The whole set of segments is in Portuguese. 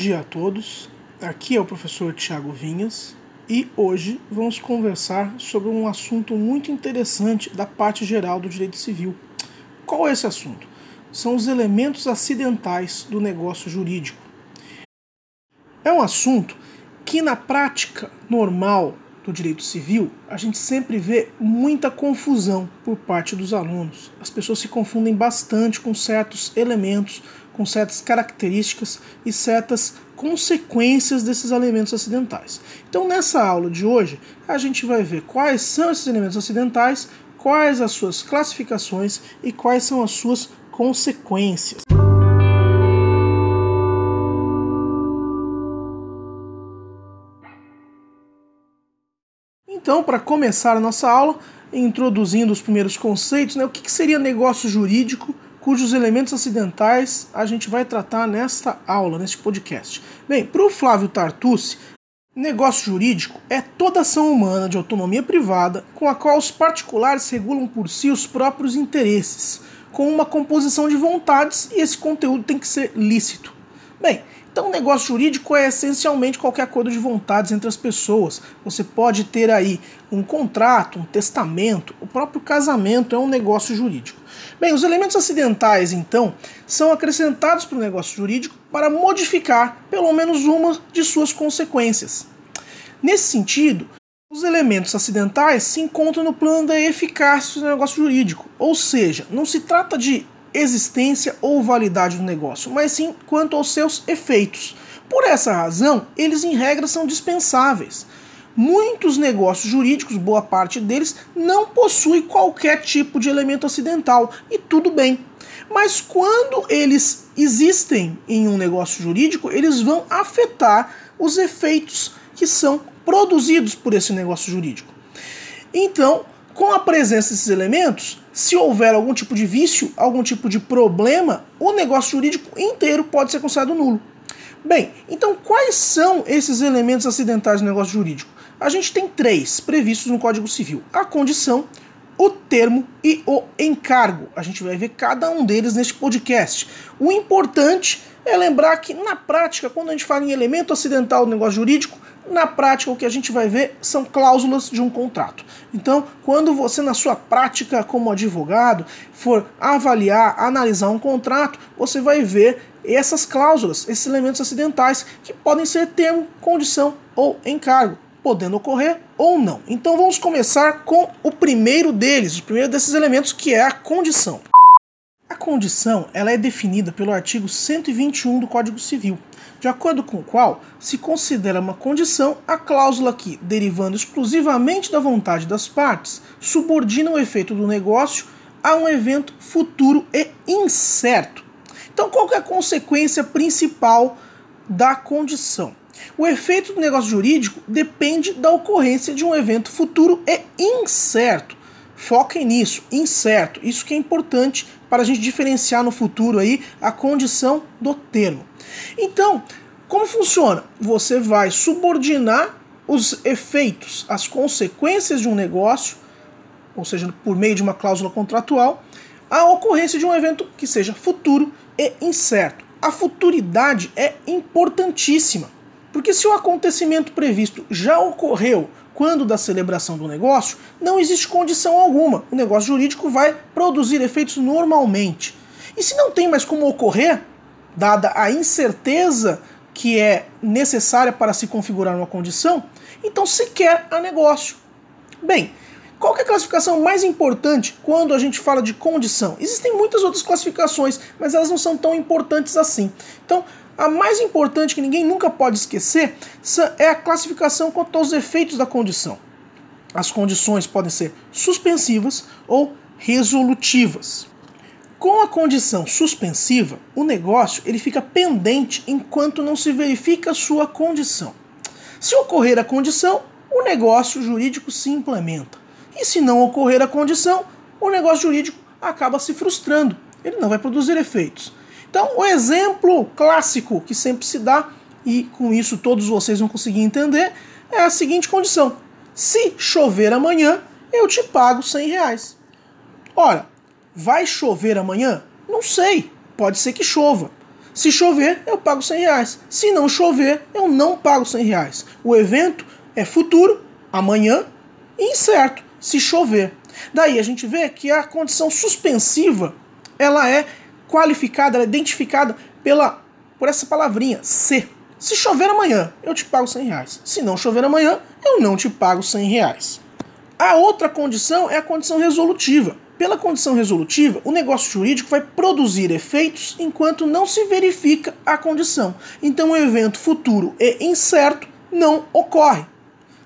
Dia a todos. Aqui é o professor Tiago Vinhas e hoje vamos conversar sobre um assunto muito interessante da parte geral do direito civil. Qual é esse assunto? São os elementos acidentais do negócio jurídico. É um assunto que na prática normal do direito civil, a gente sempre vê muita confusão por parte dos alunos. As pessoas se confundem bastante com certos elementos, com certas características e certas consequências desses elementos acidentais. Então, nessa aula de hoje, a gente vai ver quais são esses elementos acidentais, quais as suas classificações e quais são as suas consequências. Então, para começar a nossa aula, introduzindo os primeiros conceitos, né, o que, que seria negócio jurídico, cujos elementos acidentais a gente vai tratar nesta aula, neste podcast. Bem, para o Flávio Tartucci, negócio jurídico é toda ação humana de autonomia privada com a qual os particulares regulam por si os próprios interesses, com uma composição de vontades e esse conteúdo tem que ser lícito. Bem, então, negócio jurídico é essencialmente qualquer acordo de vontades entre as pessoas. Você pode ter aí um contrato, um testamento, o próprio casamento é um negócio jurídico. Bem, os elementos acidentais, então, são acrescentados para o negócio jurídico para modificar pelo menos uma de suas consequências. Nesse sentido, os elementos acidentais se encontram no plano da eficácia do negócio jurídico, ou seja, não se trata de existência ou validade do negócio, mas sim quanto aos seus efeitos. Por essa razão, eles em regra são dispensáveis. Muitos negócios jurídicos, boa parte deles, não possui qualquer tipo de elemento acidental e tudo bem. Mas quando eles existem em um negócio jurídico, eles vão afetar os efeitos que são produzidos por esse negócio jurídico. Então, com a presença desses elementos, se houver algum tipo de vício, algum tipo de problema, o negócio jurídico inteiro pode ser considerado nulo. Bem, então quais são esses elementos acidentais do negócio jurídico? A gente tem três previstos no Código Civil: a condição, o termo e o encargo. A gente vai ver cada um deles neste podcast. O importante é lembrar que, na prática, quando a gente fala em elemento acidental do negócio jurídico, na prática o que a gente vai ver são cláusulas de um contrato. Então, quando você, na sua prática como advogado, for avaliar, analisar um contrato, você vai ver essas cláusulas, esses elementos acidentais, que podem ser termo, condição ou encargo podendo ocorrer ou não. Então vamos começar com o primeiro deles, o primeiro desses elementos que é a condição. A condição ela é definida pelo artigo 121 do Código Civil, de acordo com o qual se considera uma condição a cláusula que, derivando exclusivamente da vontade das partes, subordina o efeito do negócio a um evento futuro e incerto. Então, qual é a consequência principal da condição? O efeito do negócio jurídico depende da ocorrência de um evento futuro e incerto. Foquem nisso, incerto. Isso que é importante para a gente diferenciar no futuro aí a condição do termo. Então, como funciona? Você vai subordinar os efeitos, as consequências de um negócio, ou seja, por meio de uma cláusula contratual, à ocorrência de um evento que seja futuro e incerto. A futuridade é importantíssima. Porque se o acontecimento previsto já ocorreu quando da celebração do negócio, não existe condição alguma. O negócio jurídico vai produzir efeitos normalmente. E se não tem mais como ocorrer, dada a incerteza que é necessária para se configurar uma condição, então sequer há negócio. Bem, qual é a classificação mais importante quando a gente fala de condição? Existem muitas outras classificações, mas elas não são tão importantes assim. Então, a mais importante que ninguém nunca pode esquecer é a classificação quanto aos efeitos da condição. As condições podem ser suspensivas ou resolutivas. Com a condição suspensiva, o negócio ele fica pendente enquanto não se verifica a sua condição. Se ocorrer a condição, o negócio jurídico se implementa. E se não ocorrer a condição, o negócio jurídico acaba se frustrando. Ele não vai produzir efeitos. Então, o exemplo clássico que sempre se dá, e com isso todos vocês vão conseguir entender, é a seguinte condição: se chover amanhã, eu te pago 100 reais. Ora, vai chover amanhã? Não sei, pode ser que chova. Se chover, eu pago 100 reais. Se não chover, eu não pago 100 reais. O evento é futuro, amanhã, e incerto, se chover. Daí a gente vê que a condição suspensiva ela é qualificada, ela é identificada pela, por essa palavrinha, se. Se chover amanhã, eu te pago 100 reais. Se não chover amanhã, eu não te pago 100 reais. A outra condição é a condição resolutiva. Pela condição resolutiva, o negócio jurídico vai produzir efeitos enquanto não se verifica a condição. Então, o evento futuro e incerto não ocorre.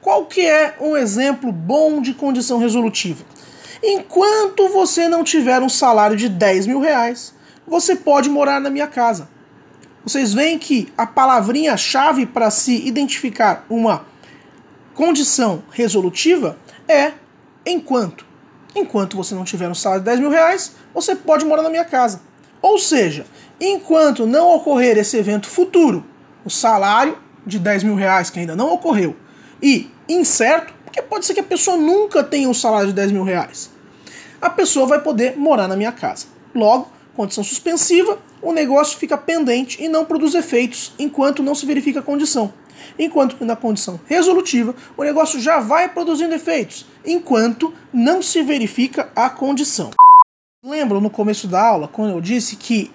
Qual que é um exemplo bom de condição resolutiva? Enquanto você não tiver um salário de 10 mil reais, você pode morar na minha casa. Vocês veem que a palavrinha-chave para se identificar uma condição resolutiva é enquanto. Enquanto você não tiver um salário de 10 mil reais, você pode morar na minha casa. Ou seja, enquanto não ocorrer esse evento futuro, o salário de 10 mil reais que ainda não ocorreu, e incerto, porque pode ser que a pessoa nunca tenha um salário de 10 mil reais, a pessoa vai poder morar na minha casa. Logo, condição suspensiva, o negócio fica pendente e não produz efeitos enquanto não se verifica a condição. Enquanto que na condição resolutiva, o negócio já vai produzindo efeitos, enquanto não se verifica a condição. Lembram no começo da aula quando eu disse que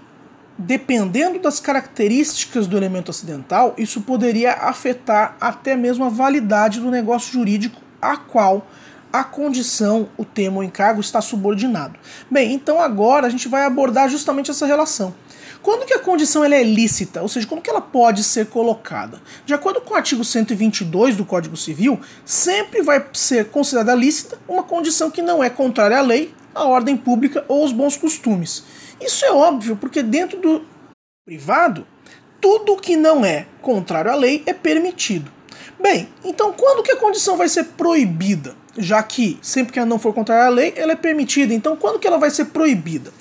dependendo das características do elemento acidental, isso poderia afetar até mesmo a validade do negócio jurídico a qual a condição, o termo o encargo está subordinado. Bem, então agora a gente vai abordar justamente essa relação. Quando que a condição ela é lícita, ou seja, quando que ela pode ser colocada? De acordo com o artigo 122 do Código Civil, sempre vai ser considerada lícita uma condição que não é contrária à lei, à ordem pública ou aos bons costumes. Isso é óbvio, porque dentro do privado, tudo que não é contrário à lei é permitido. Bem, então quando que a condição vai ser proibida? Já que sempre que ela não for contrária à lei, ela é permitida. Então, quando que ela vai ser proibida?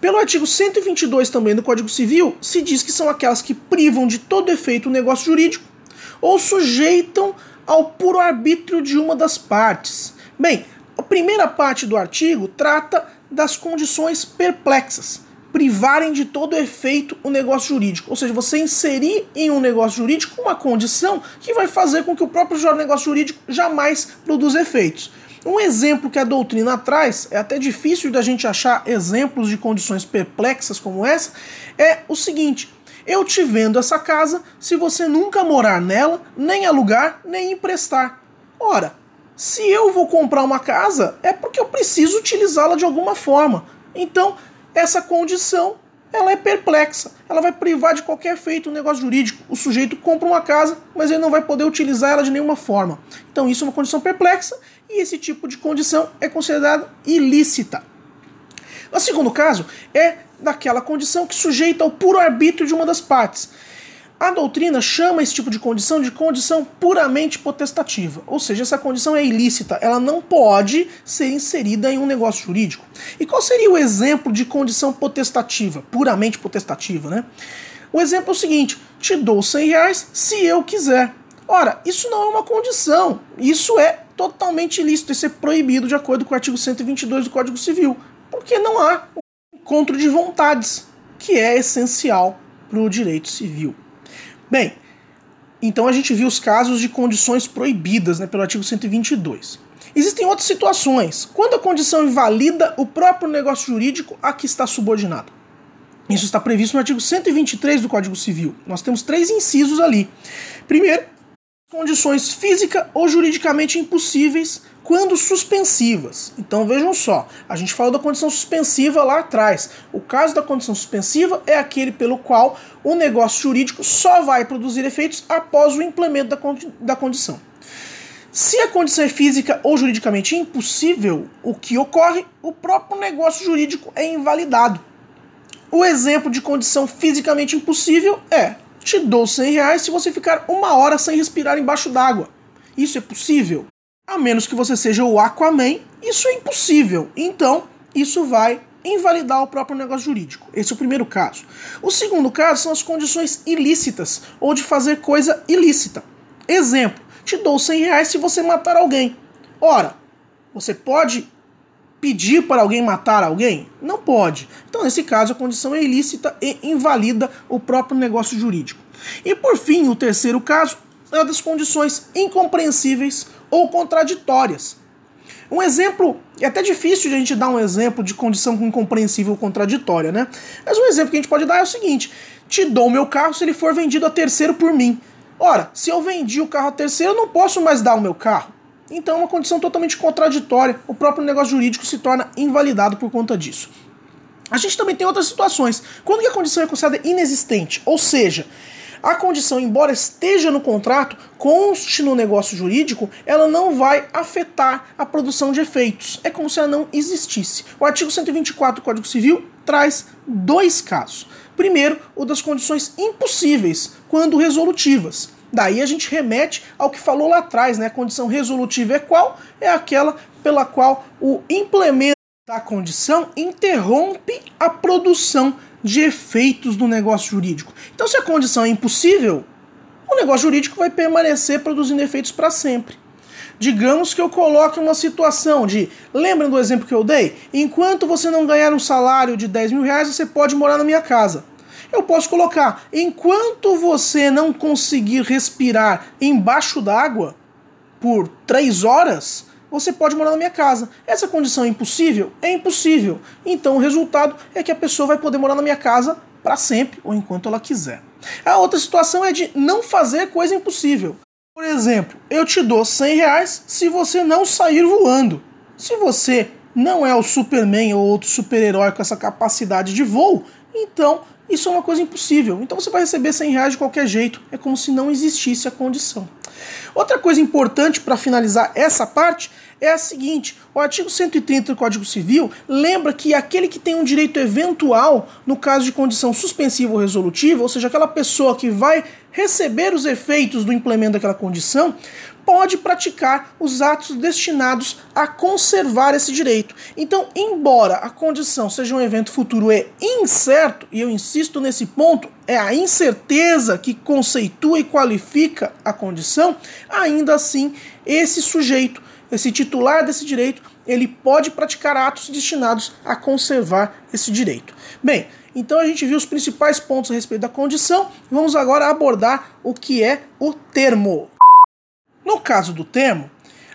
Pelo artigo 122 também do Código Civil, se diz que são aquelas que privam de todo efeito o negócio jurídico ou sujeitam ao puro arbítrio de uma das partes. Bem, a primeira parte do artigo trata das condições perplexas privarem de todo efeito o negócio jurídico. Ou seja, você inserir em um negócio jurídico uma condição que vai fazer com que o próprio negócio jurídico jamais produza efeitos. Um exemplo que a doutrina traz, é até difícil da gente achar exemplos de condições perplexas como essa, é o seguinte: eu te vendo essa casa se você nunca morar nela, nem alugar, nem emprestar. Ora, se eu vou comprar uma casa, é porque eu preciso utilizá-la de alguma forma. Então, essa condição ela é perplexa. Ela vai privar de qualquer feito o um negócio jurídico. O sujeito compra uma casa, mas ele não vai poder utilizar ela de nenhuma forma. Então isso é uma condição perplexa e esse tipo de condição é considerada ilícita. O segundo caso é daquela condição que sujeita ao puro arbítrio de uma das partes. A doutrina chama esse tipo de condição de condição puramente potestativa, ou seja, essa condição é ilícita, ela não pode ser inserida em um negócio jurídico. E qual seria o exemplo de condição potestativa, puramente potestativa, né? O exemplo é o seguinte: te dou 100 reais se eu quiser. Ora, isso não é uma condição, isso é totalmente ilícito, isso é proibido de acordo com o artigo 122 do Código Civil, porque não há encontro de vontades, que é essencial para o direito civil. Bem, então a gente viu os casos de condições proibidas né, pelo artigo 122. Existem outras situações. Quando a condição invalida o próprio negócio jurídico a que está subordinado. Isso está previsto no artigo 123 do Código Civil. Nós temos três incisos ali. Primeiro, condições física ou juridicamente impossíveis quando suspensivas. Então vejam só, a gente falou da condição suspensiva lá atrás. O caso da condição suspensiva é aquele pelo qual o negócio jurídico só vai produzir efeitos após o implemento da, condi da condição. Se a condição é física ou juridicamente impossível, o que ocorre? O próprio negócio jurídico é invalidado. O exemplo de condição fisicamente impossível é: te dou 100 reais se você ficar uma hora sem respirar embaixo d'água. Isso é possível? A menos que você seja o Aquaman, isso é impossível. Então, isso vai invalidar o próprio negócio jurídico. Esse é o primeiro caso. O segundo caso são as condições ilícitas ou de fazer coisa ilícita. Exemplo: te dou 100 reais se você matar alguém. Ora, você pode pedir para alguém matar alguém? Não pode. Então, nesse caso, a condição é ilícita e invalida o próprio negócio jurídico. E por fim, o terceiro caso é das condições incompreensíveis ou contraditórias. Um exemplo, é até difícil de a gente dar um exemplo de condição incompreensível ou contraditória, né? Mas um exemplo que a gente pode dar é o seguinte: te dou meu carro se ele for vendido a terceiro por mim. Ora, se eu vendi o carro a terceiro, eu não posso mais dar o meu carro. Então é uma condição totalmente contraditória. O próprio negócio jurídico se torna invalidado por conta disso. A gente também tem outras situações. Quando a condição é considerada inexistente, ou seja, a condição, embora esteja no contrato, conste no negócio jurídico, ela não vai afetar a produção de efeitos. É como se ela não existisse. O artigo 124 do Código Civil traz dois casos. Primeiro, o das condições impossíveis, quando resolutivas. Daí a gente remete ao que falou lá atrás, né? A condição resolutiva é qual? É aquela pela qual o implemento da condição interrompe a produção de efeitos do negócio jurídico. Então, se a condição é impossível, o negócio jurídico vai permanecer produzindo efeitos para sempre. Digamos que eu coloque uma situação de. Lembram do exemplo que eu dei? Enquanto você não ganhar um salário de 10 mil reais, você pode morar na minha casa. Eu posso colocar, enquanto você não conseguir respirar embaixo d'água por 3 horas, você pode morar na minha casa. Essa condição é impossível? É impossível. Então o resultado é que a pessoa vai poder morar na minha casa para sempre ou enquanto ela quiser. A outra situação é de não fazer coisa impossível. Por exemplo, eu te dou 100 reais se você não sair voando. Se você não é o Superman ou outro super-herói com essa capacidade de voo, então isso é uma coisa impossível. Então você vai receber 100 reais de qualquer jeito. É como se não existisse a condição. Outra coisa importante para finalizar essa parte é a seguinte: o artigo 130 do Código Civil lembra que aquele que tem um direito eventual, no caso de condição suspensiva ou resolutiva, ou seja, aquela pessoa que vai receber os efeitos do implemento daquela condição, pode praticar os atos destinados a conservar esse direito. Então, embora a condição seja um evento futuro e incerto, e eu insisto nesse ponto, é a incerteza que conceitua e qualifica a condição, ainda assim, esse sujeito, esse titular desse direito, ele pode praticar atos destinados a conservar esse direito. Bem, então a gente viu os principais pontos a respeito da condição, vamos agora abordar o que é o termo. No caso do termo,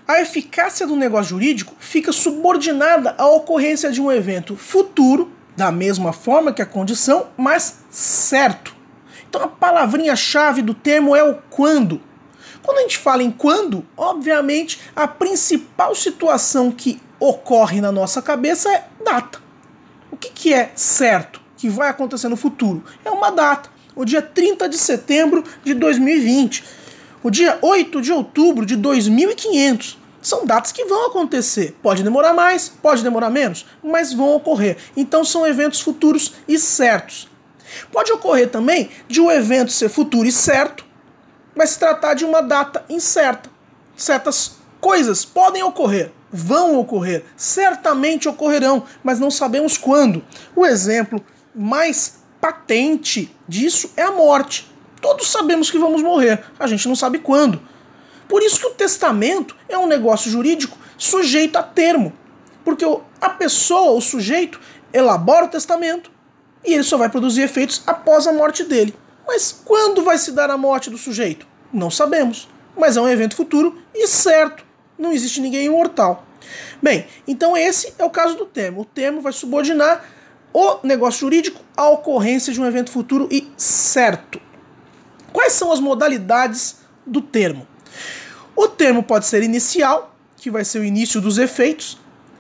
a eficácia do negócio jurídico fica subordinada à ocorrência de um evento futuro, da mesma forma que a condição, mas certo. Então a palavrinha-chave do termo é o quando. Quando a gente fala em quando, obviamente a principal situação que ocorre na nossa cabeça é data. O que, que é certo, que vai acontecer no futuro? É uma data, o dia 30 de setembro de 2020 o dia 8 de outubro de 2500. São datas que vão acontecer. Pode demorar mais, pode demorar menos, mas vão ocorrer. Então são eventos futuros e certos. Pode ocorrer também de um evento ser futuro e certo, mas se tratar de uma data incerta. Certas coisas podem ocorrer, vão ocorrer, certamente ocorrerão, mas não sabemos quando. O exemplo mais patente disso é a morte. Todos sabemos que vamos morrer, a gente não sabe quando. Por isso que o testamento é um negócio jurídico sujeito a termo. Porque a pessoa, o sujeito, elabora o testamento e ele só vai produzir efeitos após a morte dele. Mas quando vai se dar a morte do sujeito? Não sabemos. Mas é um evento futuro e certo. Não existe ninguém imortal. Bem, então esse é o caso do termo. O termo vai subordinar o negócio jurídico à ocorrência de um evento futuro e certo. Quais são as modalidades do termo? O termo pode ser inicial, que vai ser o início dos efeitos,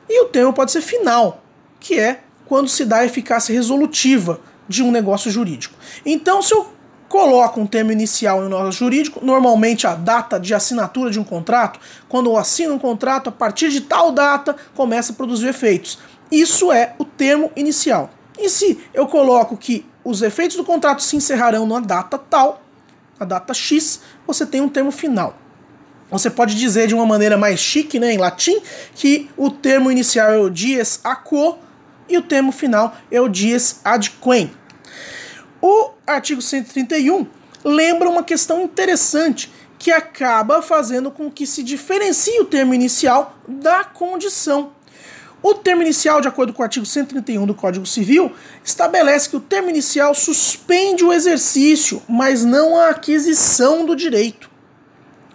e o termo pode ser final, que é quando se dá a eficácia resolutiva de um negócio jurídico. Então, se eu coloco um termo inicial em um negócio jurídico, normalmente a data de assinatura de um contrato, quando eu assino um contrato, a partir de tal data começa a produzir efeitos. Isso é o termo inicial. E se eu coloco que os efeitos do contrato se encerrarão na data tal, a data X, você tem um termo final. Você pode dizer de uma maneira mais chique, né, em latim, que o termo inicial é o dies a quo e o termo final é o dies ad quem. O artigo 131 lembra uma questão interessante que acaba fazendo com que se diferencie o termo inicial da condição. O termo inicial, de acordo com o artigo 131 do Código Civil, estabelece que o termo inicial suspende o exercício, mas não a aquisição do direito.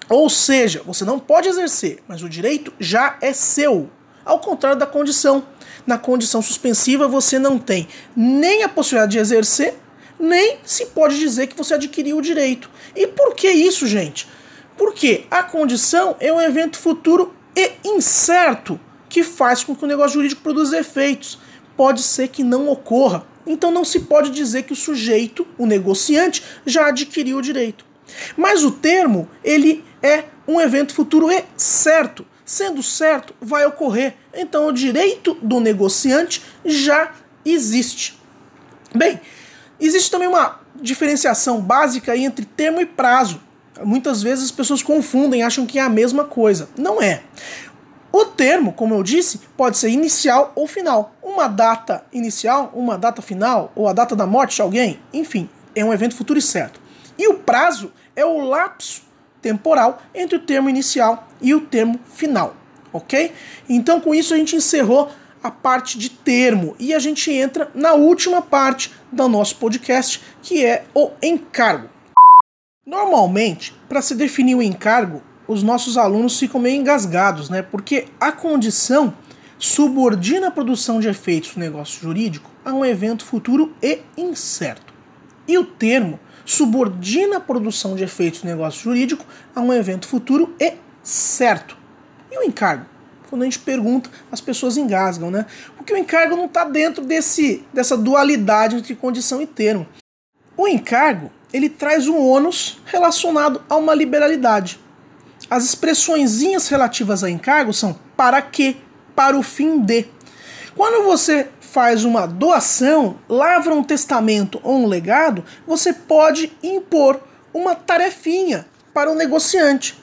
Ou seja, você não pode exercer, mas o direito já é seu. Ao contrário da condição. Na condição suspensiva, você não tem nem a possibilidade de exercer, nem se pode dizer que você adquiriu o direito. E por que isso, gente? Porque a condição é um evento futuro e incerto que faz com que o negócio jurídico produza efeitos. Pode ser que não ocorra. Então não se pode dizer que o sujeito, o negociante, já adquiriu o direito. Mas o termo, ele é um evento futuro e certo. Sendo certo, vai ocorrer. Então o direito do negociante já existe. Bem, existe também uma diferenciação básica entre termo e prazo. Muitas vezes as pessoas confundem, acham que é a mesma coisa. Não é. O termo, como eu disse, pode ser inicial ou final. Uma data inicial, uma data final, ou a data da morte de alguém, enfim, é um evento futuro e certo. E o prazo é o lapso temporal entre o termo inicial e o termo final, ok? Então, com isso, a gente encerrou a parte de termo e a gente entra na última parte do nosso podcast, que é o encargo. Normalmente, para se definir o encargo, os nossos alunos ficam meio engasgados, né? Porque a condição subordina a produção de efeitos no negócio jurídico a um evento futuro e incerto. E o termo subordina a produção de efeitos no negócio jurídico a um evento futuro e certo. E o encargo? Quando a gente pergunta, as pessoas engasgam, né? Porque o encargo não está dentro desse, dessa dualidade entre condição e termo. O encargo ele traz um ônus relacionado a uma liberalidade. As expressõezinhas relativas a encargo são para que, para o fim de. Quando você faz uma doação, lavra um testamento ou um legado, você pode impor uma tarefinha para o negociante.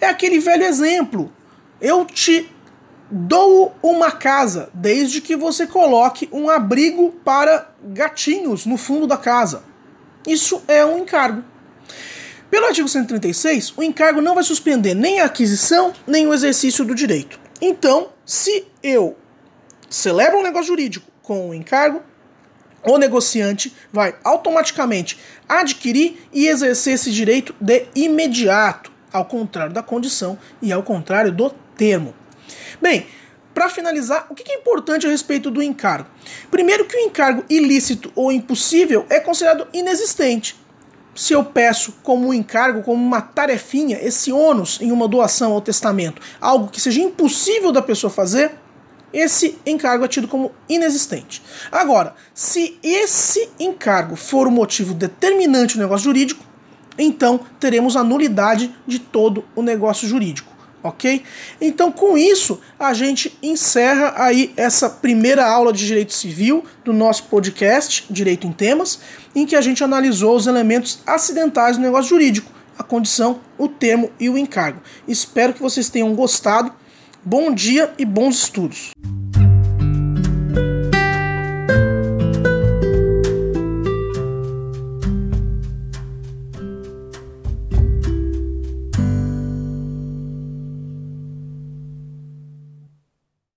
É aquele velho exemplo. Eu te dou uma casa, desde que você coloque um abrigo para gatinhos no fundo da casa. Isso é um encargo. Pelo artigo 136, o encargo não vai suspender nem a aquisição nem o exercício do direito. Então, se eu celebro um negócio jurídico com o encargo, o negociante vai automaticamente adquirir e exercer esse direito de imediato, ao contrário da condição e ao contrário do termo. Bem, para finalizar, o que é importante a respeito do encargo? Primeiro, que o encargo ilícito ou impossível é considerado inexistente se eu peço como um encargo, como uma tarefinha, esse ônus em uma doação ao testamento, algo que seja impossível da pessoa fazer, esse encargo é tido como inexistente. Agora, se esse encargo for o motivo determinante do negócio jurídico, então teremos a nulidade de todo o negócio jurídico ok? Então, com isso, a gente encerra aí essa primeira aula de direito civil do nosso podcast Direito em Temas, em que a gente analisou os elementos acidentais do negócio jurídico, a condição, o termo e o encargo. Espero que vocês tenham gostado. Bom dia e bons estudos.